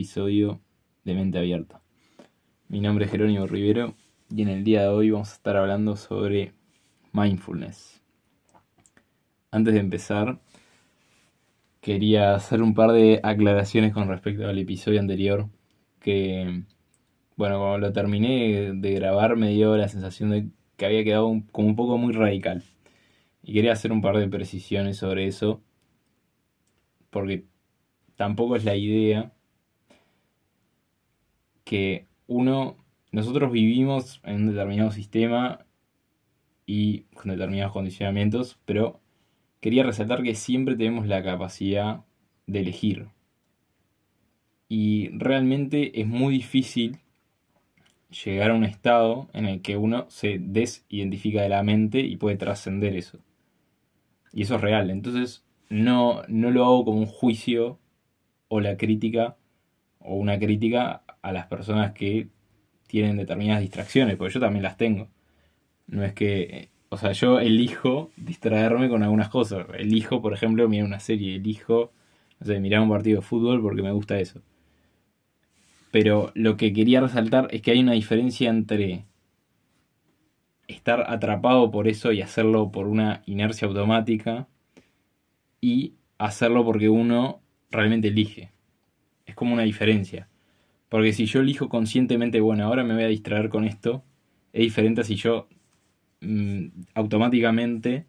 episodio de Mente Abierta. Mi nombre es Jerónimo Rivero y en el día de hoy vamos a estar hablando sobre mindfulness. Antes de empezar, quería hacer un par de aclaraciones con respecto al episodio anterior que, bueno, cuando lo terminé de grabar me dio la sensación de que había quedado como un poco muy radical. Y quería hacer un par de precisiones sobre eso, porque tampoco es la idea que uno, nosotros vivimos en un determinado sistema y con determinados condicionamientos, pero quería resaltar que siempre tenemos la capacidad de elegir. Y realmente es muy difícil llegar a un estado en el que uno se desidentifica de la mente y puede trascender eso. Y eso es real. Entonces no, no lo hago como un juicio o la crítica o una crítica a las personas que tienen determinadas distracciones, porque yo también las tengo. No es que, o sea, yo elijo distraerme con algunas cosas. Elijo, por ejemplo, mirar una serie, elijo, no sé, mirar un partido de fútbol porque me gusta eso. Pero lo que quería resaltar es que hay una diferencia entre estar atrapado por eso y hacerlo por una inercia automática y hacerlo porque uno realmente elige. Es como una diferencia. Porque si yo elijo conscientemente, bueno, ahora me voy a distraer con esto, es diferente a si yo mm, automáticamente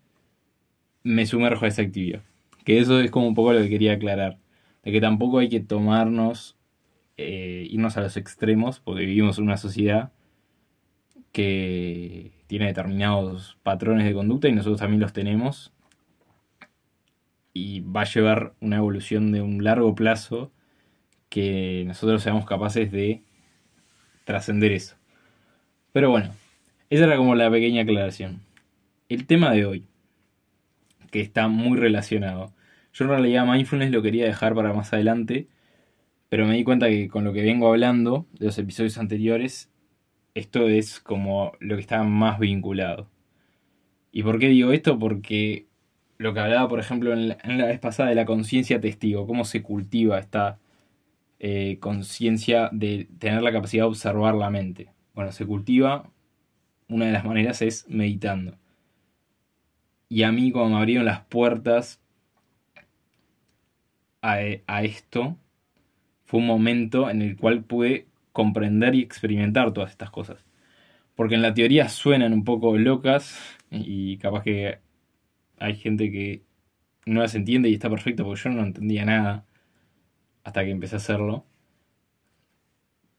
me sumerjo a esa actividad. Que eso es como un poco lo que quería aclarar. De que tampoco hay que tomarnos, eh, irnos a los extremos, porque vivimos en una sociedad que tiene determinados patrones de conducta y nosotros también los tenemos. Y va a llevar una evolución de un largo plazo que nosotros seamos capaces de trascender eso. Pero bueno, esa era como la pequeña aclaración. El tema de hoy, que está muy relacionado. Yo en realidad mindfulness lo quería dejar para más adelante, pero me di cuenta que con lo que vengo hablando de los episodios anteriores esto es como lo que está más vinculado. ¿Y por qué digo esto? Porque lo que hablaba, por ejemplo, en la, vez pasada de la conciencia testigo, cómo se cultiva esta eh, conciencia de tener la capacidad de observar la mente. Bueno, se cultiva, una de las maneras es meditando. Y a mí, cuando me abrieron las puertas a, a esto, fue un momento en el cual pude comprender y experimentar todas estas cosas. Porque en la teoría suenan un poco locas y capaz que hay gente que no las entiende y está perfecto porque yo no entendía nada hasta que empecé a hacerlo.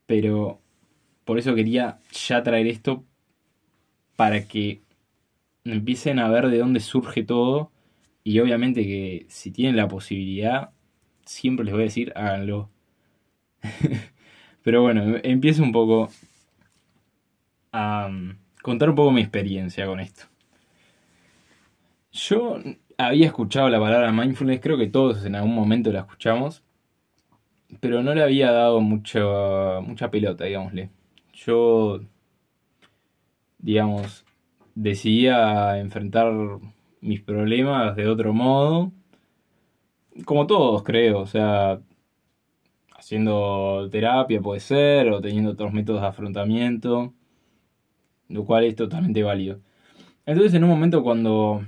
Pero por eso quería ya traer esto para que empiecen a ver de dónde surge todo y obviamente que si tienen la posibilidad, siempre les voy a decir, háganlo. Pero bueno, empiezo un poco a um, contar un poco mi experiencia con esto. Yo había escuchado la palabra mindfulness, creo que todos en algún momento la escuchamos, pero no le había dado mucho, mucha pelota, digámosle. Yo, digamos, decidía enfrentar mis problemas de otro modo, como todos creo, o sea, haciendo terapia puede ser, o teniendo otros métodos de afrontamiento, lo cual es totalmente válido. Entonces en un momento cuando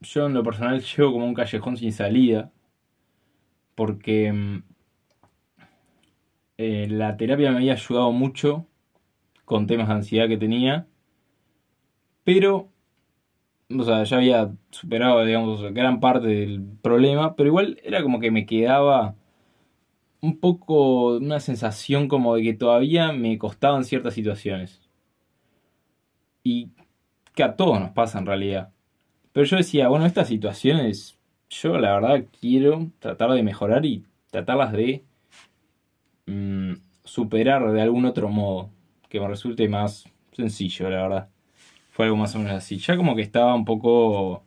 yo en lo personal llego como un callejón sin salida, porque mm, eh, la terapia me había ayudado mucho con temas de ansiedad que tenía, pero, o sea, ya había superado, digamos, gran parte del problema, pero igual era como que me quedaba un poco una sensación como de que todavía me costaban ciertas situaciones. Y que a todos nos pasa en realidad. Pero yo decía, bueno, estas situaciones yo la verdad quiero tratar de mejorar y tratarlas de mm, superar de algún otro modo que me resulte más sencillo, la verdad. Fue algo más o menos así. Ya como que estaba un poco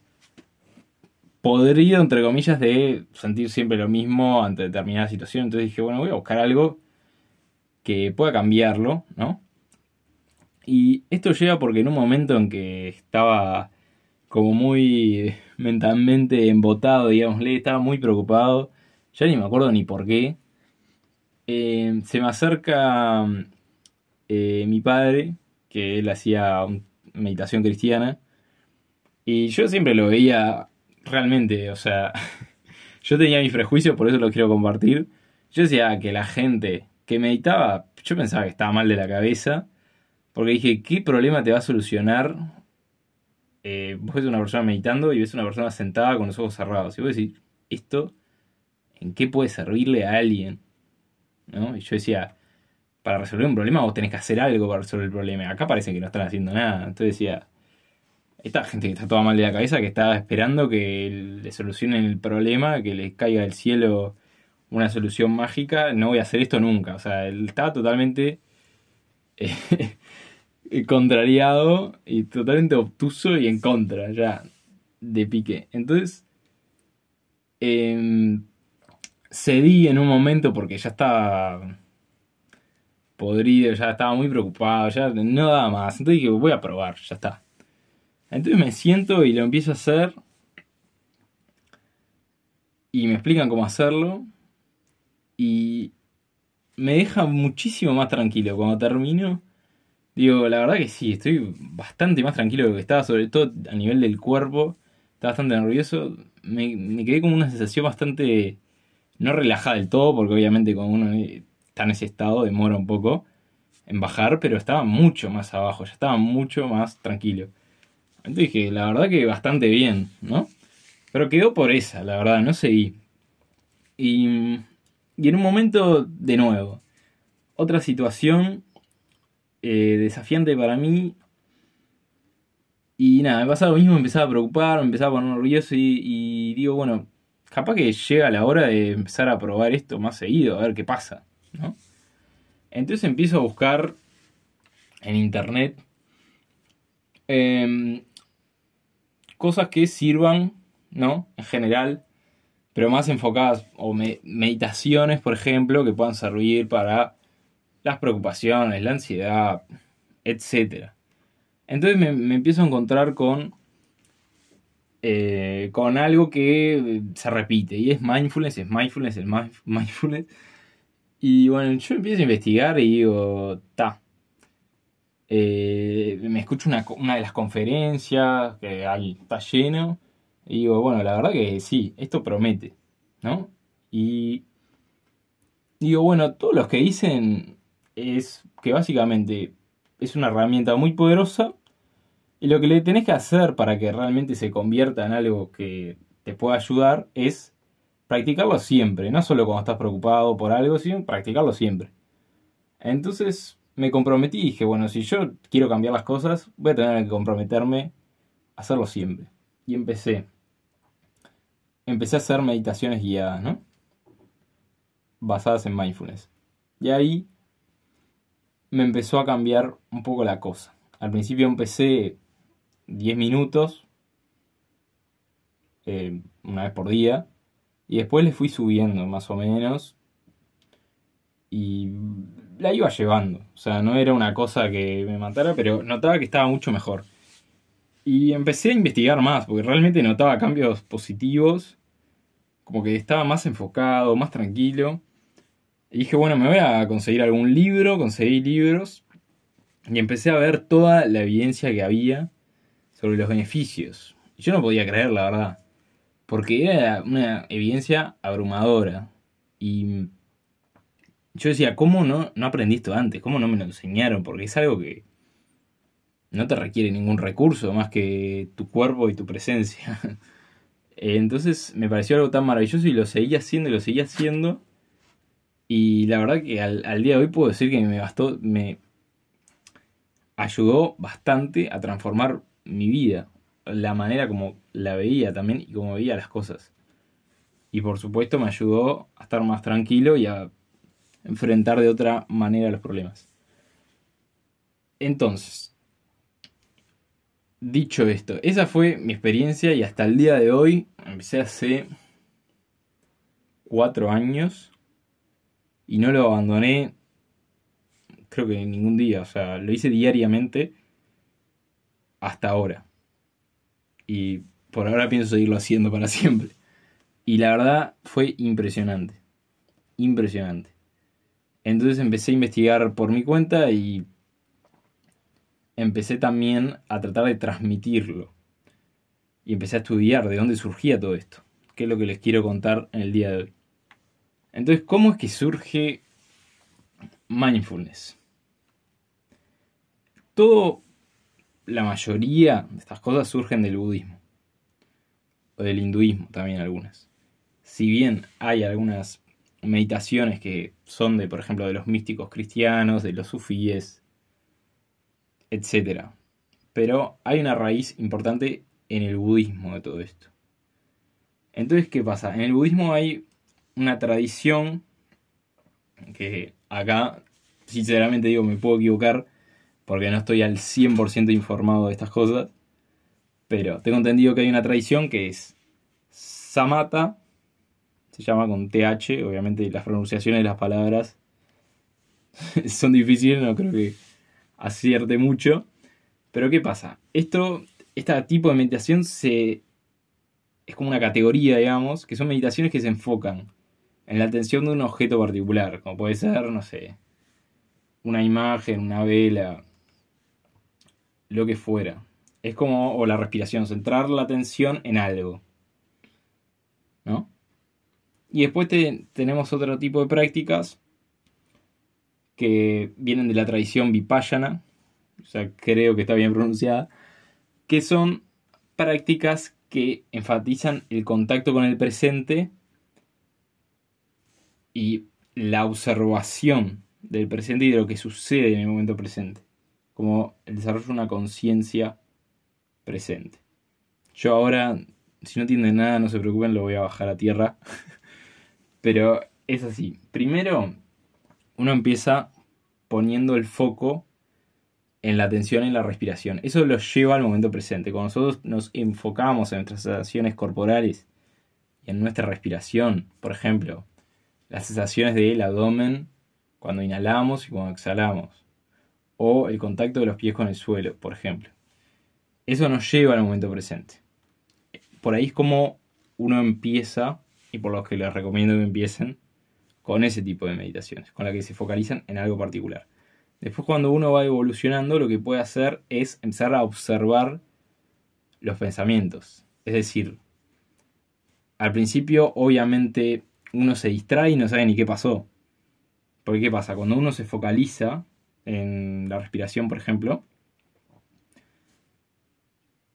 podrido, entre comillas, de sentir siempre lo mismo ante determinada situación. Entonces dije, bueno, voy a buscar algo que pueda cambiarlo, ¿no? Y esto llega porque en un momento en que estaba como muy, mentalmente embotado, digámosle, estaba muy preocupado, ya ni me acuerdo ni por qué. Eh, se me acerca eh, mi padre, que él hacía meditación cristiana, y yo siempre lo veía realmente, o sea, yo tenía mis prejuicios, por eso lo quiero compartir. Yo decía que la gente que meditaba, yo pensaba que estaba mal de la cabeza, porque dije, ¿qué problema te va a solucionar? Eh, vos ves una persona meditando y ves una persona sentada con los ojos cerrados. Y vos decís, ¿esto en qué puede servirle a alguien? ¿No? Y yo decía, para resolver un problema vos tenés que hacer algo para resolver el problema. Acá parece que no están haciendo nada. Entonces decía, esta gente que está toda mal de la cabeza, que está esperando que le solucionen el problema, que les caiga del cielo una solución mágica, no voy a hacer esto nunca. O sea, él estaba totalmente eh, contrariado y totalmente obtuso y en contra ya de Piqué. Entonces, em, cedí en un momento porque ya estaba podrido, ya estaba muy preocupado, ya no daba más. Entonces dije, voy a probar, ya está. Entonces me siento y lo empiezo a hacer. Y me explican cómo hacerlo. Y me deja muchísimo más tranquilo. Cuando termino, digo, la verdad que sí, estoy bastante más tranquilo de lo que estaba, sobre todo a nivel del cuerpo. Estaba bastante nervioso. Me, me quedé con una sensación bastante, no relajada del todo, porque obviamente cuando uno está en ese estado demora un poco en bajar, pero estaba mucho más abajo, ya estaba mucho más tranquilo. Entonces dije, la verdad que bastante bien, ¿no? Pero quedó por esa, la verdad, no seguí. Y, y en un momento, de nuevo, otra situación eh, desafiante para mí. Y nada, me pasaba lo mismo, me empezaba a preocupar, me empezaba a poner nervioso y, digo, bueno, capaz que llega la hora de empezar a probar esto más seguido, a ver qué pasa, ¿no? Entonces empiezo a buscar en internet eh, cosas que sirvan, ¿no? En general, pero más enfocadas, o meditaciones, por ejemplo, que puedan servir para las preocupaciones, la ansiedad, etc. Entonces me, empiezo a encontrar con, eh, con algo que se repite, y es mindfulness, es mindfulness, es mindfulness. Y bueno, yo empiezo a investigar y digo, ta, eh, me escucho una, de las conferencias, que está lleno, y digo, bueno, la verdad que sí, esto promete, ¿no? Y digo, bueno, todos los que dicen es que básicamente es una herramienta muy poderosa y lo que le tenés que hacer para que realmente se convierta en algo que te pueda ayudar es practicarlo siempre, no solo cuando estás preocupado por algo, sino practicarlo siempre. Entonces, me comprometí y dije, bueno, si yo quiero cambiar las cosas, voy a tener que comprometerme a hacerlo siempre. Y empecé. Empecé a hacer meditaciones guiadas, ¿no? Basadas en mindfulness. Y ahí me empezó a cambiar un poco la cosa. Al principio empecé 10 minutos, eh, una vez por día, y después le fui subiendo más o menos. Y la iba llevando. O sea, no era una cosa que me matara, pero notaba que estaba mucho mejor. Y empecé a investigar más, porque realmente notaba cambios positivos. Como que estaba más enfocado, más tranquilo. Y dije, bueno, me voy a conseguir algún libro, conseguí libros. Y empecé a ver toda la evidencia que había sobre los beneficios. Y yo no podía creer, la verdad. Porque era una evidencia abrumadora. Y yo decía, ¿cómo no, no aprendí esto antes? ¿Cómo no me lo enseñaron? Porque es algo que no te requiere ningún recurso más que tu cuerpo y tu presencia. Entonces me pareció algo tan maravilloso y lo seguía haciendo y lo seguía haciendo. Y la verdad que al, día de hoy puedo decir que me bastó, me ayudó bastante a transformar mi vida, la manera como la veía también y como veía las cosas. Y por supuesto me ayudó a estar más tranquilo y a enfrentar de otra manera los problemas. Entonces, dicho esto, esa fue mi experiencia y hasta el día de hoy, empecé hace cuatro años y no lo abandoné creo que ningún día, o sea, lo hice diariamente hasta ahora. Y por ahora pienso seguirlo haciendo para siempre. Y la verdad fue impresionante. Impresionante. Entonces empecé a investigar por mi cuenta y empecé también a tratar de transmitirlo. Y empecé a estudiar de dónde surgía todo esto. Que es lo que les quiero contar en el día de hoy. Entonces, ¿cómo es que surge mindfulness? Todo, la mayoría de estas cosas surgen del budismo. O del hinduismo también algunas. Si bien hay algunas meditaciones que son de, por ejemplo, de los místicos cristianos, de los sufíes, etc. Pero hay una raíz importante en el budismo de todo esto. Entonces, ¿qué pasa? En el budismo hay una tradición que acá, sinceramente digo, me puedo equivocar porque no estoy al 100% informado de estas cosas, pero tengo entendido que hay una tradición que es Samatha, se llama con TH, obviamente las pronunciaciones de las palabras son difíciles, no creo que acierte mucho. Pero ¿qué pasa? Esto, este tipo de meditación se, es como una categoría, digamos, que son meditaciones que se enfocan en la atención de un objeto particular, como puede ser, no sé, una imagen, una vela, lo que fuera. Es como, o la respiración, centrar la atención en algo. ¿No? Y después tenemos otro tipo de prácticas que vienen de la tradición Vipassana, o sea, creo que está bien pronunciada, que son prácticas que enfatizan el contacto con el presente y la observación del presente y de lo que sucede en el momento presente, como el desarrollo de una conciencia presente. Yo ahora, si no entienden nada, no se preocupen, lo voy a bajar a tierra. Pero es así. Primero, uno empieza poniendo el foco en la atención y la respiración. Eso lo lleva al momento presente. Cuando nosotros nos enfocamos en nuestras sensaciones corporales y en nuestra respiración, por ejemplo, las sensaciones del abdomen cuando inhalamos y cuando exhalamos, o el contacto de los pies con el suelo, por ejemplo. Eso nos lleva al momento presente. Por ahí es como uno empieza, y por lo que les recomiendo que empiecen, con ese tipo de meditaciones, con la que se focalizan en algo particular. Después cuando uno va evolucionando, lo que puede hacer es empezar a observar los pensamientos. Es decir, al principio obviamente uno se distrae y no sabe ni qué pasó. Porque ¿qué pasa? Cuando uno se focaliza en la respiración, por ejemplo,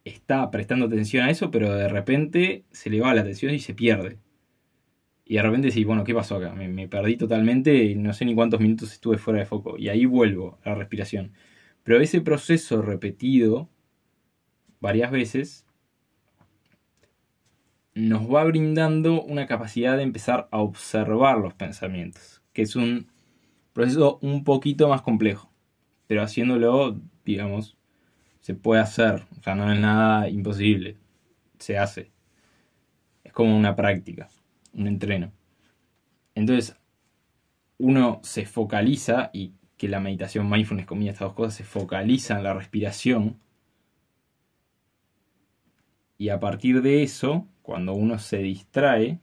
está prestando atención a eso, pero de repente se le va la atención y se pierde. Y de repente sí, bueno, ¿qué pasó acá? Me, perdí totalmente y no sé ni cuántos minutos estuve fuera de foco. Y ahí vuelvo a la respiración. Pero ese proceso repetido varias veces nos va brindando una capacidad de empezar a observar los pensamientos, que es un proceso un poquito más complejo, pero haciéndolo, digamos, se puede hacer, o sea, no es nada imposible, se hace, es como una práctica un entreno. Entonces, uno se focaliza y que la meditación mindfulness combina estas dos cosas, se focaliza en la respiración. Y a partir de eso, cuando uno se distrae,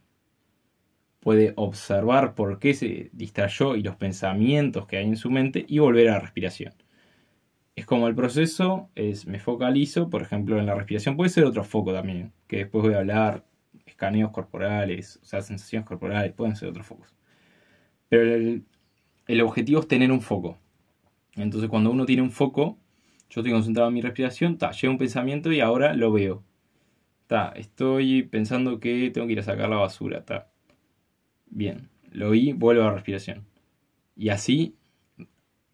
puede observar por qué se distrayó y los pensamientos que hay en su mente y volver a la respiración. Es como el proceso, es me focalizo, por ejemplo, en la respiración. Puede ser otro foco también, que después voy a hablar escaneos corporales, o sea, sensaciones corporales, pueden ser otros focos. Pero el, objetivo es tener un foco. Entonces, cuando uno tiene un foco, yo estoy concentrado en mi respiración, ta, llega un pensamiento y ahora lo veo. Estoy pensando que tengo que ir a sacar la basura. Bien, lo vi, vuelvo a respiración. Y así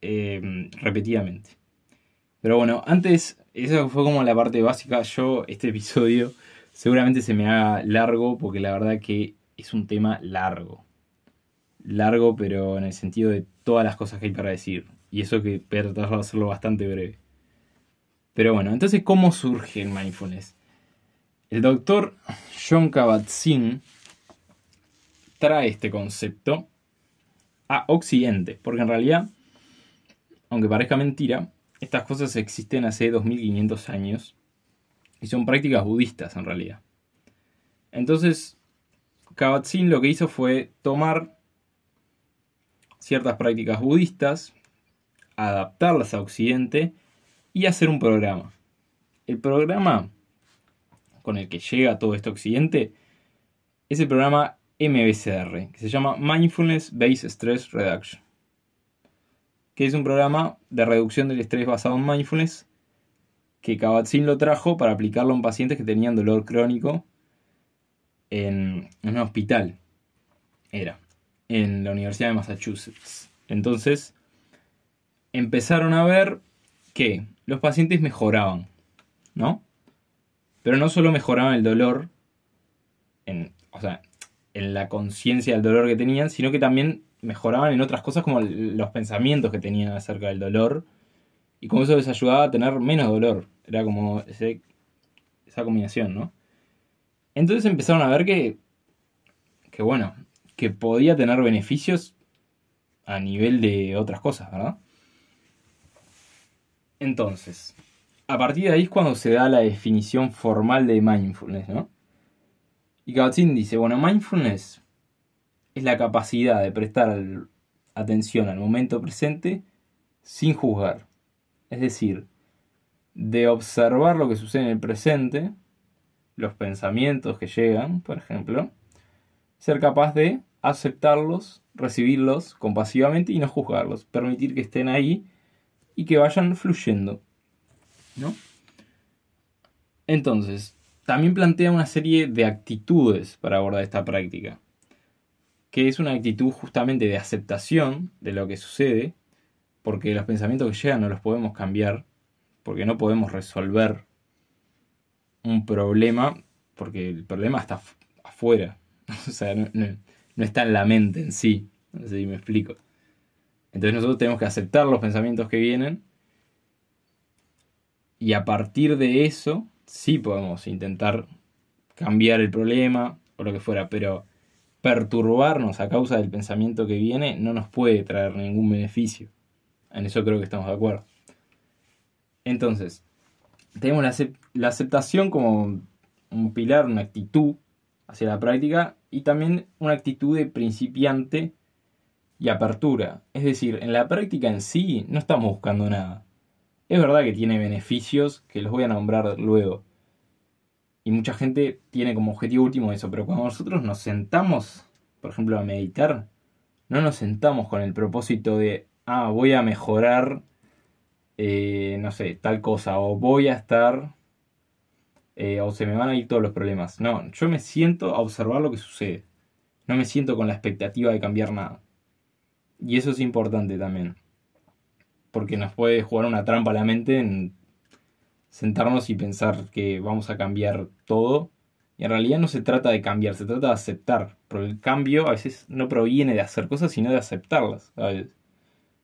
eh, repetidamente. Pero bueno, antes, esa fue como la parte básica. Yo, este episodio Seguramente se me haga largo porque la verdad que es un tema largo. Largo, pero en el sentido de todas las cosas que hay para decir. Y eso que voy a tratar de hacerlo bastante breve. Pero bueno, entonces, ¿cómo surge el mindfulness? El doctor John Kabat-Zinn trae este concepto a Occidente, porque en realidad, aunque parezca mentira, estas cosas existen hace 2500 años Y son prácticas budistas en realidad. Entonces, Kabat-Zinn lo que hizo fue tomar ciertas prácticas budistas, adaptarlas a Occidente y hacer un programa. El programa con el que llega todo esto Occidente es el programa MBCR, que se llama Mindfulness Based Stress Reduction, que es un programa de reducción del estrés basado en mindfulness que Kabat-Zinn lo trajo para aplicarlo en pacientes que tenían dolor crónico en, un hospital. Era, en la Universidad de Massachusetts. Entonces, empezaron a ver que los pacientes mejoraban, ¿no? Pero no solo mejoraban el dolor, en, o sea, en la conciencia del dolor que tenían, sino que también mejoraban en otras cosas como los pensamientos que tenían acerca del dolor. Y como eso les ayudaba a tener menos dolor. Era como esa combinación, ¿no? Entonces empezaron a ver que, que, bueno, que podía tener beneficios a nivel de otras cosas, ¿verdad? Entonces, a partir de ahí es cuando se da la definición formal de mindfulness, ¿no? Y kabat dice, bueno, mindfulness es la capacidad de prestar atención al momento presente sin juzgar. Es decir, de observar lo que sucede en el presente los pensamientos que llegan, por ejemplo, ser capaz de aceptarlos, recibirlos compasivamente y no juzgarlos, permitir que estén ahí y que vayan fluyendo. ¿No? Entonces, también plantea una serie de actitudes para abordar esta práctica, que es una actitud justamente de aceptación de lo que sucede, porque los pensamientos que llegan no los podemos cambiar, porque no podemos resolver un problema, porque el problema está afuera, o sea, no, está en la mente en sí, no sé si me explico. Entonces nosotros tenemos que aceptar los pensamientos que vienen y a partir de eso sí podemos intentar cambiar el problema o lo que fuera, pero perturbarnos a causa del pensamiento que viene no nos puede traer ningún beneficio. En eso creo que estamos de acuerdo. Entonces, tenemos la, aceptación como un pilar, una actitud hacia la práctica y también una actitud de principiante y apertura. Es decir, en la práctica en sí no estamos buscando nada. Es verdad que tiene beneficios que los voy a nombrar luego. Y mucha gente tiene como objetivo último eso, pero cuando nosotros nos sentamos, por ejemplo, a meditar, no nos sentamos con el propósito de, ah, voy a mejorar eh, no sé, tal cosa, o voy a estar, eh, o se me van a ir todos los problemas. No, yo me siento a observar lo que sucede. No me siento con la expectativa de cambiar nada. Y eso es importante también. Porque nos puede jugar una trampa a la mente en sentarnos y pensar que vamos a cambiar todo. Y en realidad no se trata de cambiar, se trata de aceptar. Porque el cambio a veces no proviene de hacer cosas, sino de aceptarlas.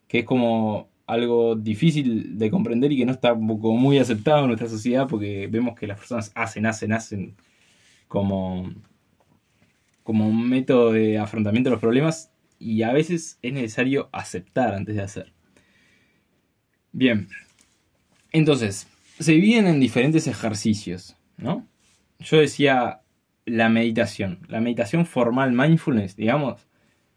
Que es como algo difícil de comprender y que no está muy aceptado en nuestra sociedad porque vemos que las personas hacen, hacen, hacen como, como un método de afrontamiento de los problemas y a veces es necesario aceptar antes de hacer. Bien, entonces, se dividen en diferentes ejercicios, ¿no? Yo decía la meditación, la meditación formal, mindfulness, digamos,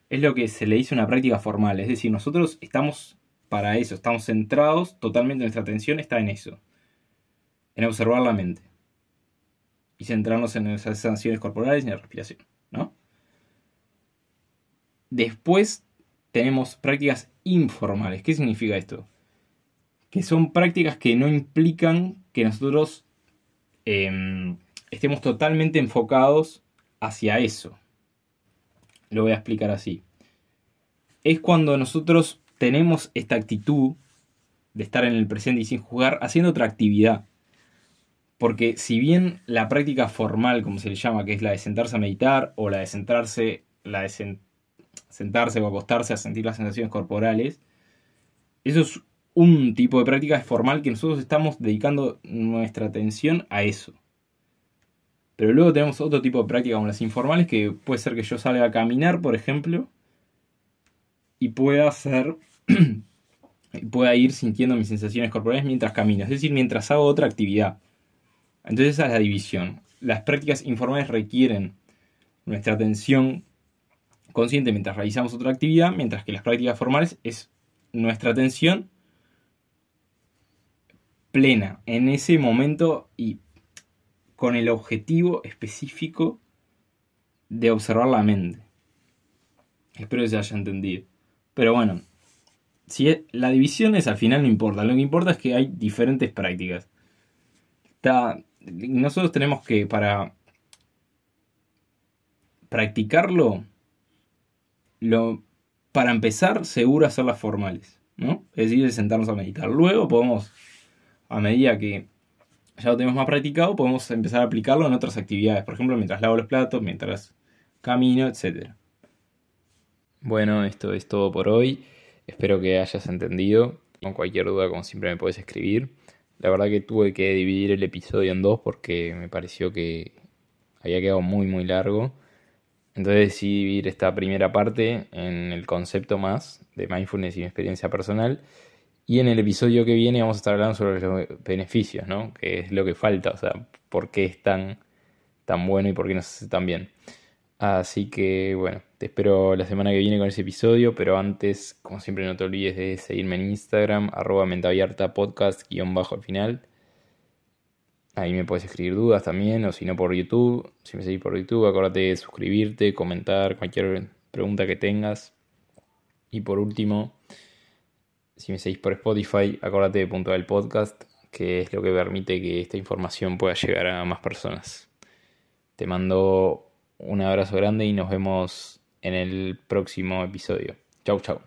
es lo que se le dice una práctica formal, es decir, nosotros estamos para eso, estamos centrados, totalmente nuestra atención está en eso, en observar la mente y centrarnos en esas sensaciones corporales y en la respiración, ¿no? Después tenemos prácticas informales. ¿Qué significa esto? Que son prácticas que no implican que nosotros em, estemos totalmente enfocados hacia eso. Lo voy a explicar así. Es cuando nosotros tenemos esta actitud de estar en el presente y sin jugar haciendo otra actividad. Porque si bien la práctica formal, como se le llama, que es la de sentarse a meditar o la de sentarse, la de sentarse o acostarse a sentir las sensaciones corporales, eso es un tipo de práctica formal que nosotros estamos dedicando nuestra atención a eso. Pero luego tenemos otro tipo de práctica como las informales, que puede ser que yo salga a caminar, por ejemplo, y pueda hacer pueda ir sintiendo mis sensaciones corporales mientras camino, es decir, mientras hago otra actividad. Entonces esa es la división. Las prácticas informales requieren nuestra atención consciente mientras realizamos otra actividad, mientras que las prácticas formales es nuestra atención plena en ese momento y con el objetivo específico de observar la mente. Espero que se haya entendido. Pero bueno, si la división es al final no importa. Lo que importa es que hay diferentes prácticas. nosotros tenemos que para practicarlo, lo, para empezar, seguro hacerlas formales. ¿no? Es decir, sentarnos a meditar. Luego podemos, a medida que ya lo tenemos más practicado, podemos empezar a aplicarlo en otras actividades. Por ejemplo, mientras lavo los platos, mientras camino, etc. Bueno, esto es todo por hoy. Espero que hayas entendido. Con cualquier duda, como siempre, me puedes escribir. La verdad que tuve que dividir el episodio en dos porque me pareció que había quedado muy, muy largo. Entonces decidí dividir esta primera parte en el concepto más de mindfulness y mi experiencia personal. Y en el episodio que viene vamos a estar hablando sobre los beneficios, ¿no? Que es lo que falta, o sea, por qué es tan, tan bueno y por qué nos hace tan bien. Así que bueno, te espero la semana que viene con ese episodio, pero antes, como siempre, no te olvides de seguirme en Instagram, arroba mentabierta podcast, guion bajo al final. Ahí me puedes escribir dudas también, o si no por YouTube. Si me seguís por YouTube, acuérdate de suscribirte, comentar cualquier pregunta que tengas. Y por último, si me seguís por Spotify, acuérdate de puntuar el podcast, que es lo que permite que esta información pueda llegar a más personas. Te mando un abrazo grande y nos vemos en el próximo episodio. Chau, chau.